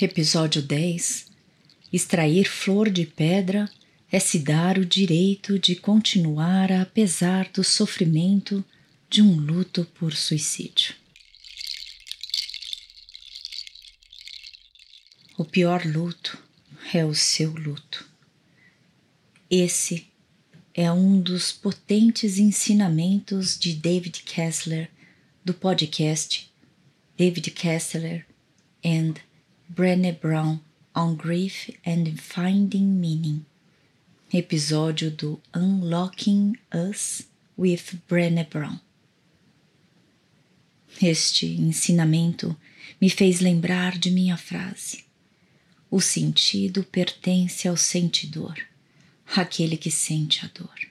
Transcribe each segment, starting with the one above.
Episódio 10 Extrair flor de pedra é se dar o direito de continuar apesar do sofrimento de um luto por suicídio. O pior luto é o seu luto. Esse é um dos potentes ensinamentos de David Kessler do podcast David Kessler and Brené Brown on Grief and Finding Meaning, episódio do Unlocking Us with Brené Brown. Este ensinamento me fez lembrar de minha frase: O sentido pertence ao sentidor, aquele que sente a dor.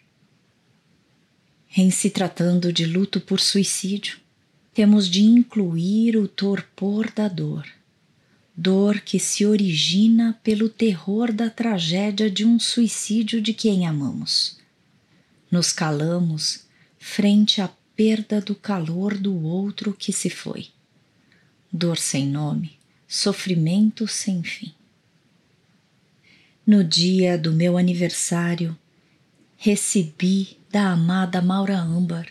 Em se tratando de luto por suicídio, temos de incluir o torpor da dor dor que se origina pelo terror da tragédia de um suicídio de quem amamos. Nos calamos frente à perda do calor do outro que se foi. Dor sem nome, sofrimento sem fim. No dia do meu aniversário, recebi da amada Maura Âmbar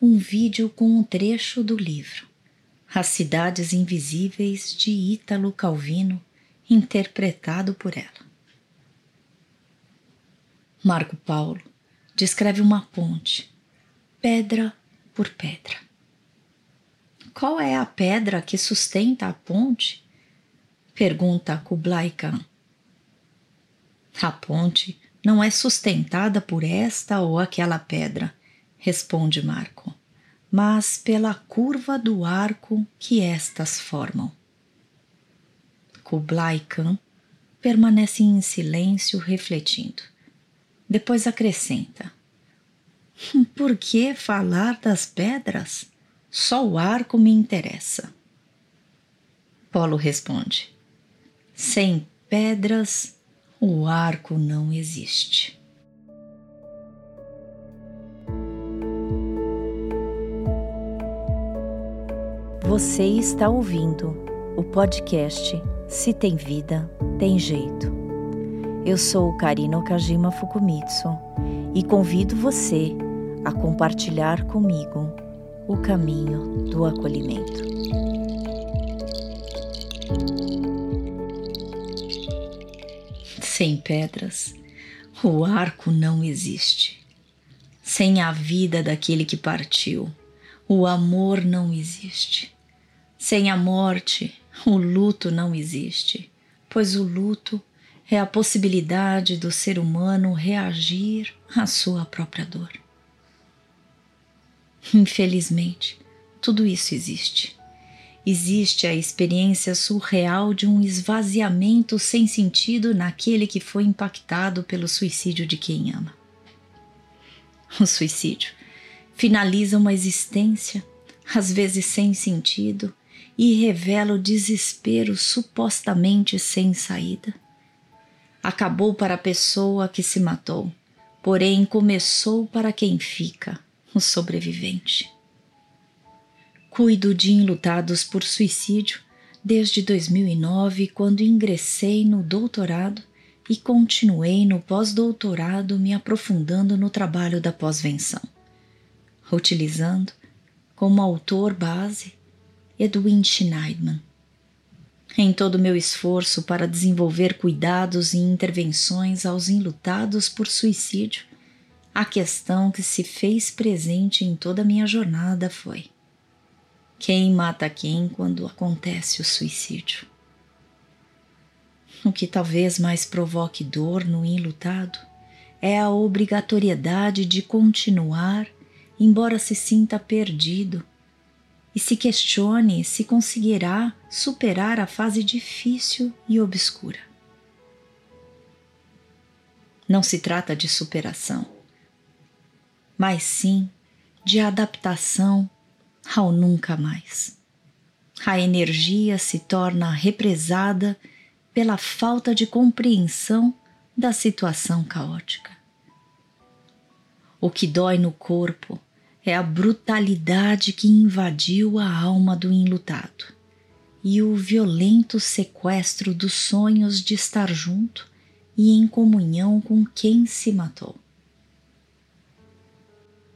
um vídeo com um trecho do livro as Cidades Invisíveis de Ítalo Calvino, interpretado por ela. Marco Paulo descreve uma ponte, pedra por pedra. Qual é a pedra que sustenta a ponte? Pergunta Kublai Khan. A ponte não é sustentada por esta ou aquela pedra, responde Marco mas pela curva do arco que estas formam. Kublai Khan permanece em silêncio refletindo. Depois acrescenta: Por que falar das pedras? Só o arco me interessa. Polo responde: Sem pedras, o arco não existe. Você está ouvindo o podcast Se Tem Vida, Tem Jeito. Eu sou Karina Okajima Fukumitsu e convido você a compartilhar comigo o caminho do acolhimento. Sem pedras, o arco não existe. Sem a vida daquele que partiu, o amor não existe. Sem a morte, o luto não existe, pois o luto é a possibilidade do ser humano reagir à sua própria dor. Infelizmente, tudo isso existe. Existe a experiência surreal de um esvaziamento sem sentido naquele que foi impactado pelo suicídio de quem ama. O suicídio finaliza uma existência, às vezes sem sentido, e revela o desespero supostamente sem saída. Acabou para a pessoa que se matou, porém começou para quem fica, o sobrevivente. Cuido de enlutados por suicídio desde 2009, quando ingressei no doutorado e continuei no pós-doutorado me aprofundando no trabalho da pós-venção, utilizando como autor base Edwin Schneidman. Em todo o meu esforço para desenvolver cuidados e intervenções aos enlutados por suicídio, a questão que se fez presente em toda a minha jornada foi: quem mata quem quando acontece o suicídio? O que talvez mais provoque dor no enlutado é a obrigatoriedade de continuar, embora se sinta perdido e se questione se conseguirá superar a fase difícil e obscura. Não se trata de superação, mas sim de adaptação ao nunca mais. A energia se torna represada pela falta de compreensão da situação caótica. O que dói no corpo é a brutalidade que invadiu a alma do enlutado e o violento sequestro dos sonhos de estar junto e em comunhão com quem se matou.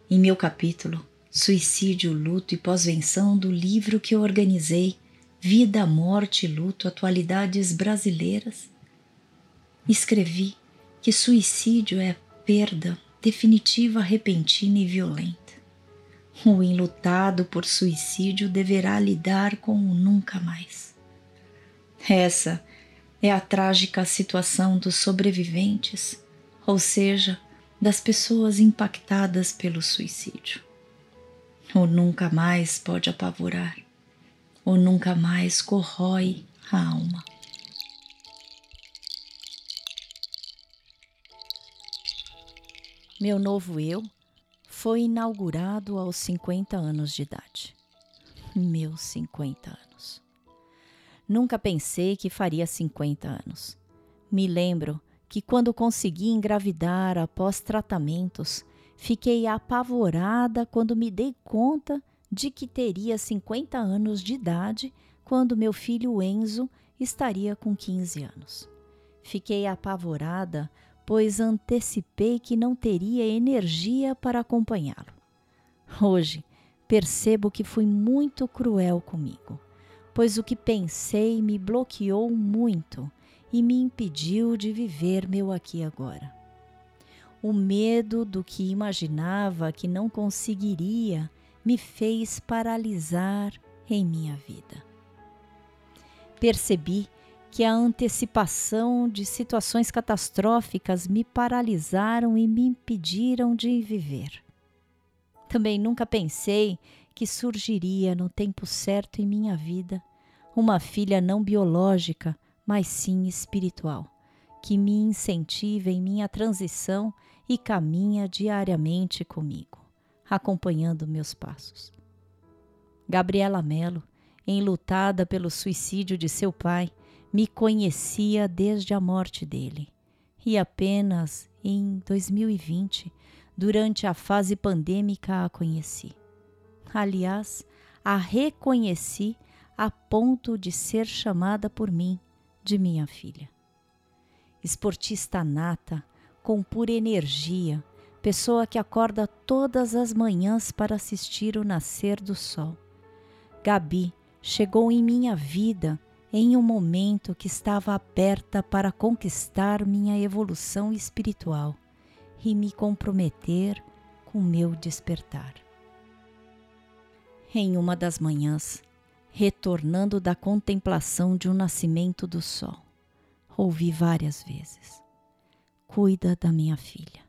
Em meu capítulo Suicídio, Luto e Pós-Venção do livro que eu organizei Vida, Morte e Luto Atualidades Brasileiras, escrevi que suicídio é perda definitiva, repentina e violenta. O enlutado por suicídio deverá lidar com o nunca mais. Essa é a trágica situação dos sobreviventes, ou seja, das pessoas impactadas pelo suicídio. O nunca mais pode apavorar, o nunca mais corrói a alma. Meu novo eu foi inaugurado aos 50 anos de idade. Meus 50 anos. Nunca pensei que faria 50 anos. Me lembro que quando consegui engravidar após tratamentos, fiquei apavorada quando me dei conta de que teria 50 anos de idade quando meu filho Enzo estaria com 15 anos. Fiquei apavorada pois antecipei que não teria energia para acompanhá-lo. Hoje percebo que fui muito cruel comigo, pois o que pensei me bloqueou muito e me impediu de viver meu aqui agora. O medo do que imaginava que não conseguiria me fez paralisar em minha vida. Percebi que a antecipação de situações catastróficas me paralisaram e me impediram de viver. Também nunca pensei que surgiria no tempo certo em minha vida uma filha não biológica, mas sim espiritual, que me incentiva em minha transição e caminha diariamente comigo, acompanhando meus passos. Gabriela Mello, enlutada pelo suicídio de seu pai, me conhecia desde a morte dele. E apenas em 2020, durante a fase pandêmica, a conheci. Aliás, a reconheci a ponto de ser chamada por mim de minha filha. Esportista nata, com pura energia, pessoa que acorda todas as manhãs para assistir o nascer do sol. Gabi chegou em minha vida em um momento que estava aberta para conquistar minha evolução espiritual e me comprometer com meu despertar. Em uma das manhãs, retornando da contemplação de um nascimento do sol, ouvi várias vezes: Cuida da minha filha,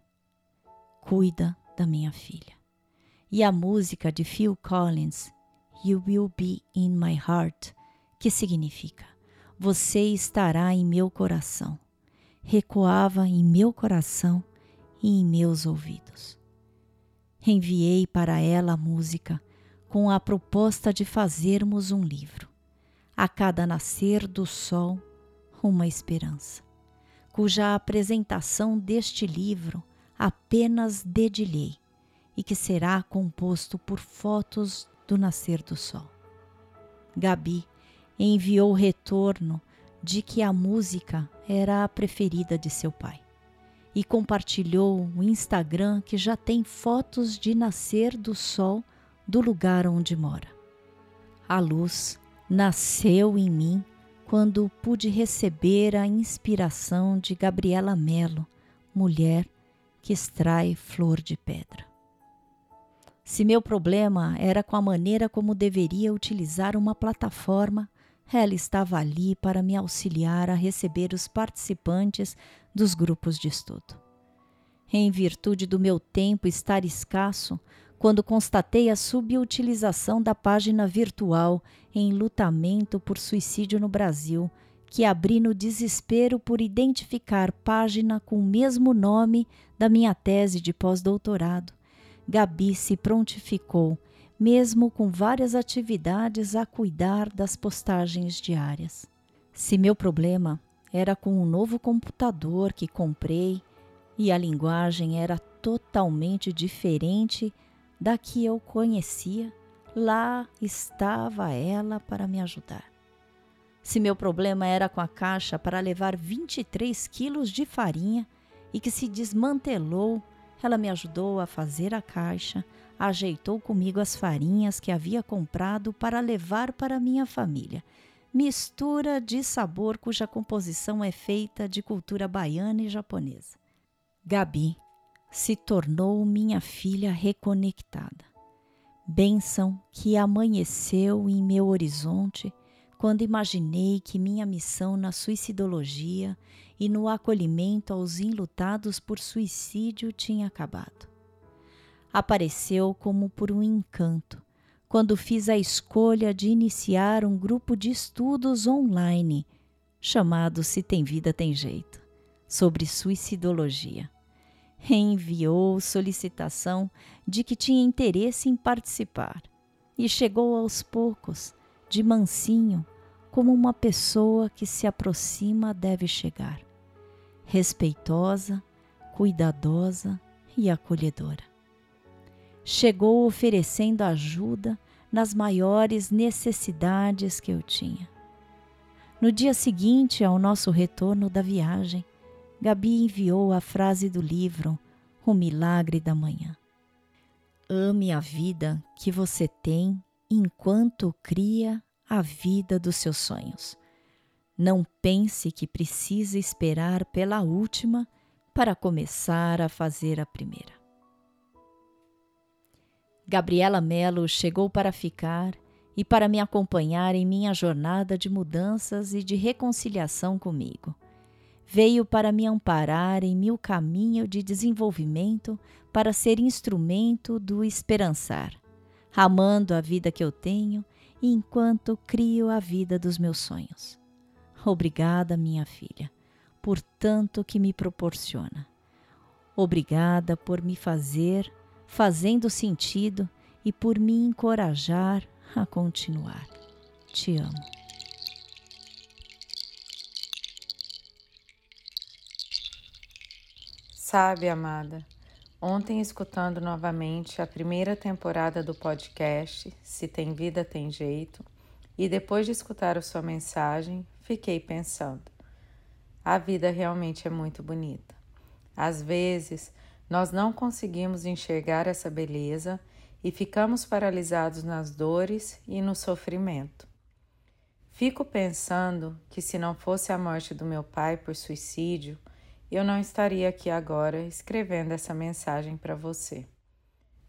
cuida da minha filha. E a música de Phil Collins, You Will Be in My Heart, que significa: Você estará em meu coração. Recuava em meu coração e em meus ouvidos. Enviei para ela a música com a proposta de fazermos um livro. A cada nascer do sol, uma esperança, cuja apresentação deste livro apenas dedilhei e que será composto por fotos do nascer do sol. Gabi enviou retorno de que a música era a preferida de seu pai e compartilhou o Instagram que já tem fotos de nascer do sol do lugar onde mora. A luz nasceu em mim quando pude receber a inspiração de Gabriela Mello, mulher que extrai flor de pedra. Se meu problema era com a maneira como deveria utilizar uma plataforma, ela estava ali para me auxiliar a receber os participantes dos grupos de estudo. Em virtude do meu tempo estar escasso, quando constatei a subutilização da página virtual em lutamento por suicídio no Brasil, que abri no desespero por identificar página com o mesmo nome da minha tese de pós-doutorado, Gabi se prontificou mesmo com várias atividades a cuidar das postagens diárias. Se meu problema era com um novo computador que comprei e a linguagem era totalmente diferente da que eu conhecia, lá estava ela para me ajudar. se meu problema era com a caixa para levar 23 quilos de farinha e que se desmantelou, ela me ajudou a fazer a caixa, ajeitou comigo as farinhas que havia comprado para levar para minha família. Mistura de sabor cuja composição é feita de cultura baiana e japonesa. Gabi se tornou minha filha reconectada. Bênção que amanheceu em meu horizonte quando imaginei que minha missão na suicidologia e no acolhimento aos enlutados por suicídio tinha acabado. Apareceu como por um encanto quando fiz a escolha de iniciar um grupo de estudos online chamado Se Tem Vida Tem Jeito, sobre suicidologia. Enviou solicitação de que tinha interesse em participar e chegou aos poucos, de mansinho, como uma pessoa que se aproxima deve chegar, respeitosa, cuidadosa e acolhedora. Chegou oferecendo ajuda nas maiores necessidades que eu tinha. No dia seguinte ao nosso retorno da viagem, Gabi enviou a frase do livro O Milagre da Manhã. Ame a vida que você tem enquanto cria a vida dos seus sonhos. Não pense que precisa esperar pela última para começar a fazer a primeira. Gabriela Mello chegou para ficar e para me acompanhar em minha jornada de mudanças e de reconciliação comigo. Veio para me amparar em meu caminho de desenvolvimento para ser instrumento do esperançar, amando a vida que eu tenho enquanto crio a vida dos meus sonhos. Obrigada, minha filha, por tanto que me proporciona. Obrigada por me fazer fazendo sentido e por me encorajar a continuar. Te amo. Sabe, amada, Ontem, escutando novamente a primeira temporada do podcast Se Tem Vida Tem Jeito, e depois de escutar a sua mensagem, fiquei pensando: a vida realmente é muito bonita. Às vezes, nós não conseguimos enxergar essa beleza e ficamos paralisados nas dores e no sofrimento. Fico pensando que se não fosse a morte do meu pai por suicídio, eu não estaria aqui agora escrevendo essa mensagem para você.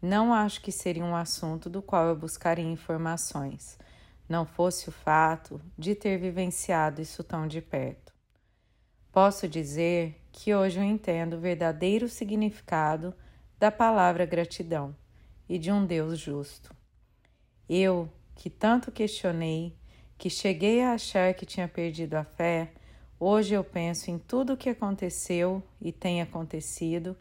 Não acho que seria um assunto do qual eu buscaria informações, não fosse o fato de ter vivenciado isso tão de perto. Posso dizer que hoje eu entendo o verdadeiro significado da palavra gratidão e de um Deus justo. Eu, que tanto questionei, que cheguei a achar que tinha perdido a fé, Hoje eu penso em tudo o que aconteceu e tem acontecido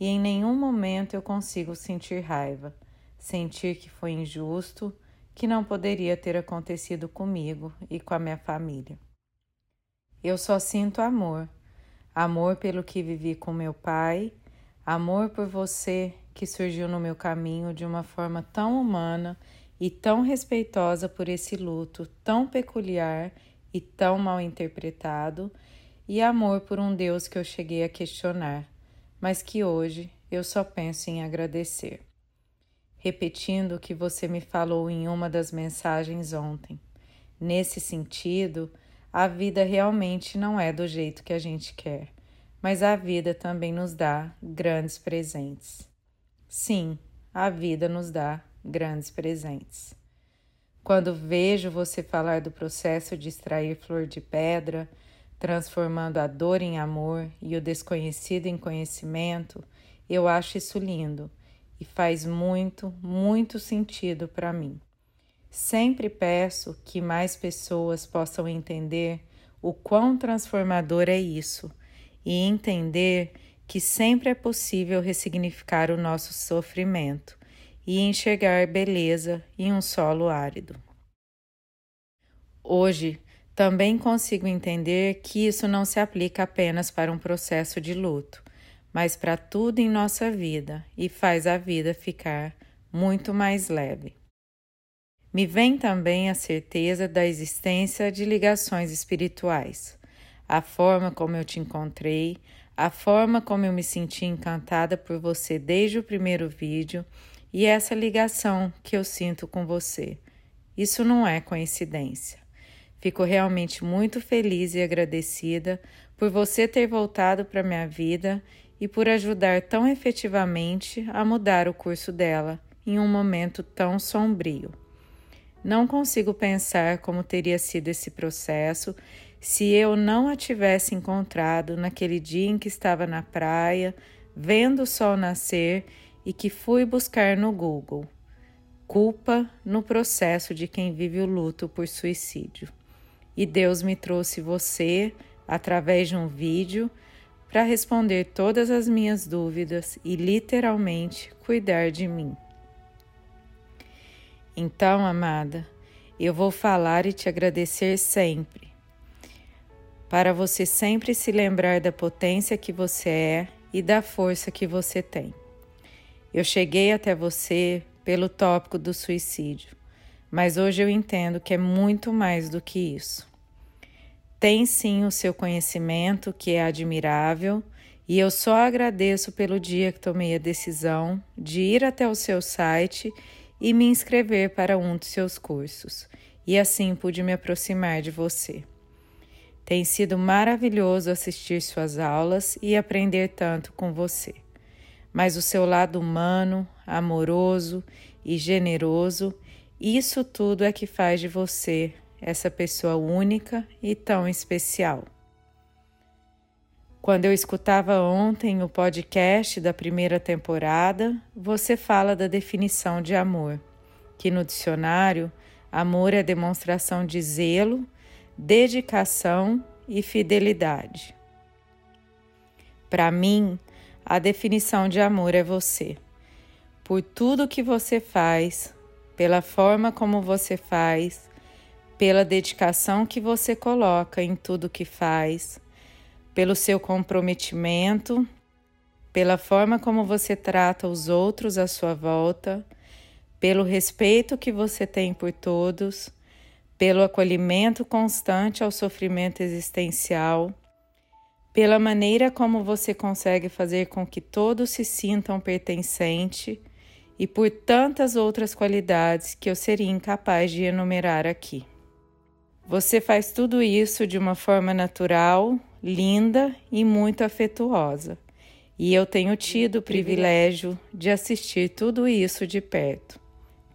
e em nenhum momento eu consigo sentir raiva, sentir que foi injusto, que não poderia ter acontecido comigo e com a minha família. Eu só sinto amor, amor pelo que vivi com meu pai, amor por você que surgiu no meu caminho de uma forma tão humana e tão respeitosa por esse luto tão peculiar e tão mal interpretado, e amor por um Deus que eu cheguei a questionar, mas que hoje eu só penso em agradecer. Repetindo o que você me falou em uma das mensagens ontem. Nesse sentido, a vida realmente não é do jeito que a gente quer, mas a vida também nos dá grandes presentes. Sim, a vida nos dá grandes presentes. Quando vejo você falar do processo de extrair flor de pedra, transformando a dor em amor e o desconhecido em conhecimento, eu acho isso lindo e faz muito, muito sentido para mim. Sempre peço que mais pessoas possam entender o quão transformador é isso e entender que sempre é possível ressignificar o nosso sofrimento e enxergar beleza em um solo árido. Hoje, também consigo entender que isso não se aplica apenas para um processo de luto, mas para tudo em nossa vida e faz a vida ficar muito mais leve. Me vem também a certeza da existência de ligações espirituais. A forma como eu te encontrei, a forma como eu me senti encantada por você desde o primeiro vídeo e essa ligação que eu sinto com você. Isso não é coincidência. Fico realmente muito feliz e agradecida por você ter voltado para minha vida e por ajudar tão efetivamente a mudar o curso dela em um momento tão sombrio. Não consigo pensar como teria sido esse processo se eu não a tivesse encontrado naquele dia em que estava na praia, vendo o sol nascer e que fui buscar no Google. Culpa no processo de quem vive o luto por suicídio. E Deus me trouxe você, através de um vídeo, para responder todas as minhas dúvidas e literalmente cuidar de mim. Então, amada, eu vou falar e te agradecer sempre, para você sempre se lembrar da potência que você é e da força que você tem. Eu cheguei até você pelo tópico do suicídio, mas hoje eu entendo que é muito mais do que isso. Tem sim o seu conhecimento, que é admirável, e eu só agradeço pelo dia que tomei a decisão de ir até o seu site e me inscrever para um dos seus cursos, e assim pude me aproximar de você. Tem sido maravilhoso assistir suas aulas e aprender tanto com você. Mas o seu lado humano, amoroso e generoso, isso tudo é que faz de você essa pessoa única e tão especial. Quando eu escutava ontem o podcast da primeira temporada, você fala da definição de amor, que no dicionário, amor é demonstração de zelo, dedicação e fidelidade. Para mim, a definição de amor é você. Por tudo que você faz, pela forma como você faz, pela dedicação que você coloca em tudo que faz, pelo seu comprometimento, pela forma como você trata os outros à sua volta, pelo respeito que você tem por todos, pelo acolhimento constante ao sofrimento existencial, pela maneira como você consegue fazer com que todos se sintam pertencente e por tantas outras qualidades que eu seria incapaz de enumerar aqui. Você faz tudo isso de uma forma natural, linda e muito afetuosa. E eu tenho tido o privilégio de assistir tudo isso de perto.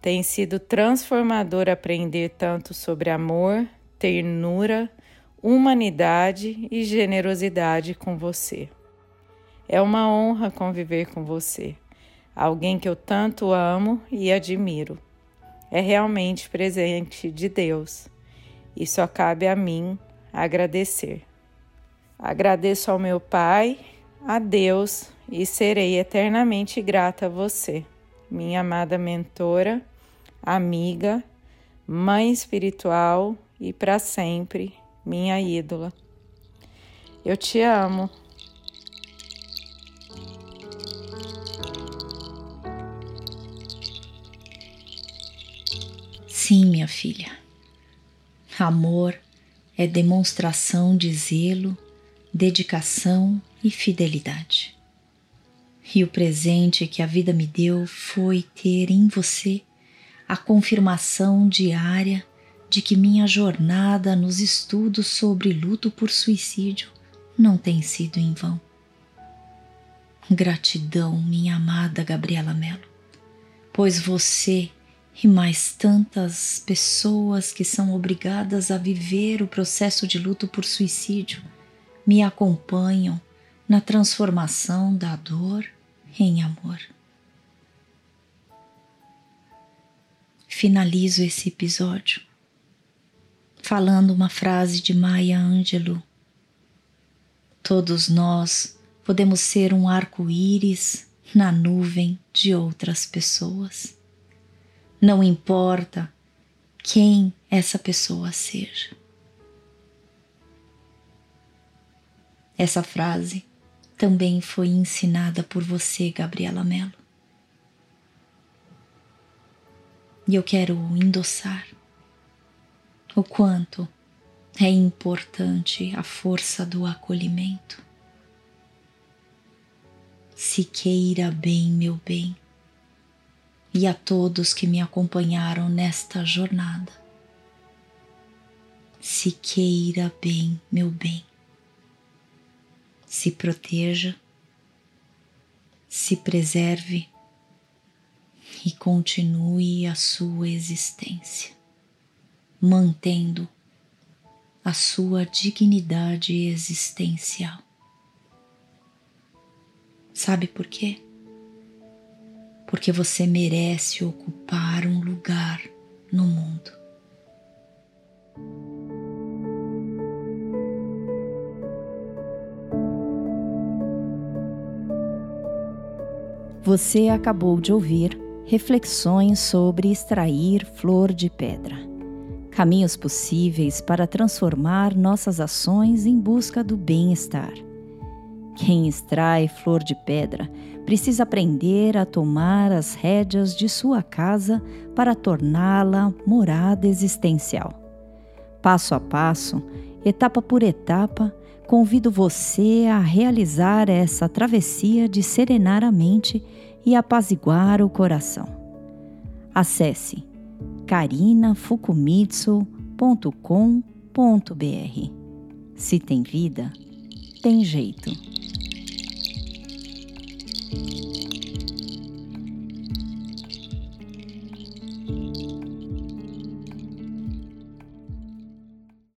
Tem sido transformador aprender tanto sobre amor, ternura, humanidade e generosidade com você. É uma honra conviver com você, alguém que eu tanto amo e admiro. É realmente presente de Deus e só cabe a mim agradecer. Agradeço ao meu Pai, a Deus e serei eternamente grata a você, minha amada mentora, amiga, mãe espiritual e para sempre minha ídola. Eu te amo. Sim, minha filha. Amor é demonstração de zelo dedicação e fidelidade. E o presente que a vida me deu foi ter em você a confirmação diária de que minha jornada nos estudos sobre luto por suicídio não tem sido em vão. Gratidão, minha amada Gabriela Mello, pois você e mais tantas pessoas que são obrigadas a viver o processo de luto por suicídio me acompanham na transformação da dor em amor. Finalizo esse episódio falando uma frase de Maya Angelou. Todos nós podemos ser um arco-íris na nuvem de outras pessoas. Não importa quem essa pessoa seja. Essa frase também foi ensinada por você, Gabriela Mello. E eu quero endossar o quanto é importante a força do acolhimento. Se queira bem, meu bem, e a todos que me acompanharam nesta jornada. Se queira bem, meu bem. Se proteja, se preserve e continue a sua existência, mantendo a sua dignidade existencial. Sabe por quê? Porque você merece ocupar um lugar no mundo. Você acabou de ouvir reflexões sobre extrair flor de pedra. Caminhos possíveis para transformar nossas ações em busca do bem-estar. Quem extrai flor de pedra precisa aprender a tomar as rédeas de sua casa para torná-la morada existencial. Passo a passo, etapa por etapa, convido você a realizar essa travessia de serenar a mente e apaziguar o coração. Acesse karinafukumitsu.com.br. Se tem vida, tem jeito.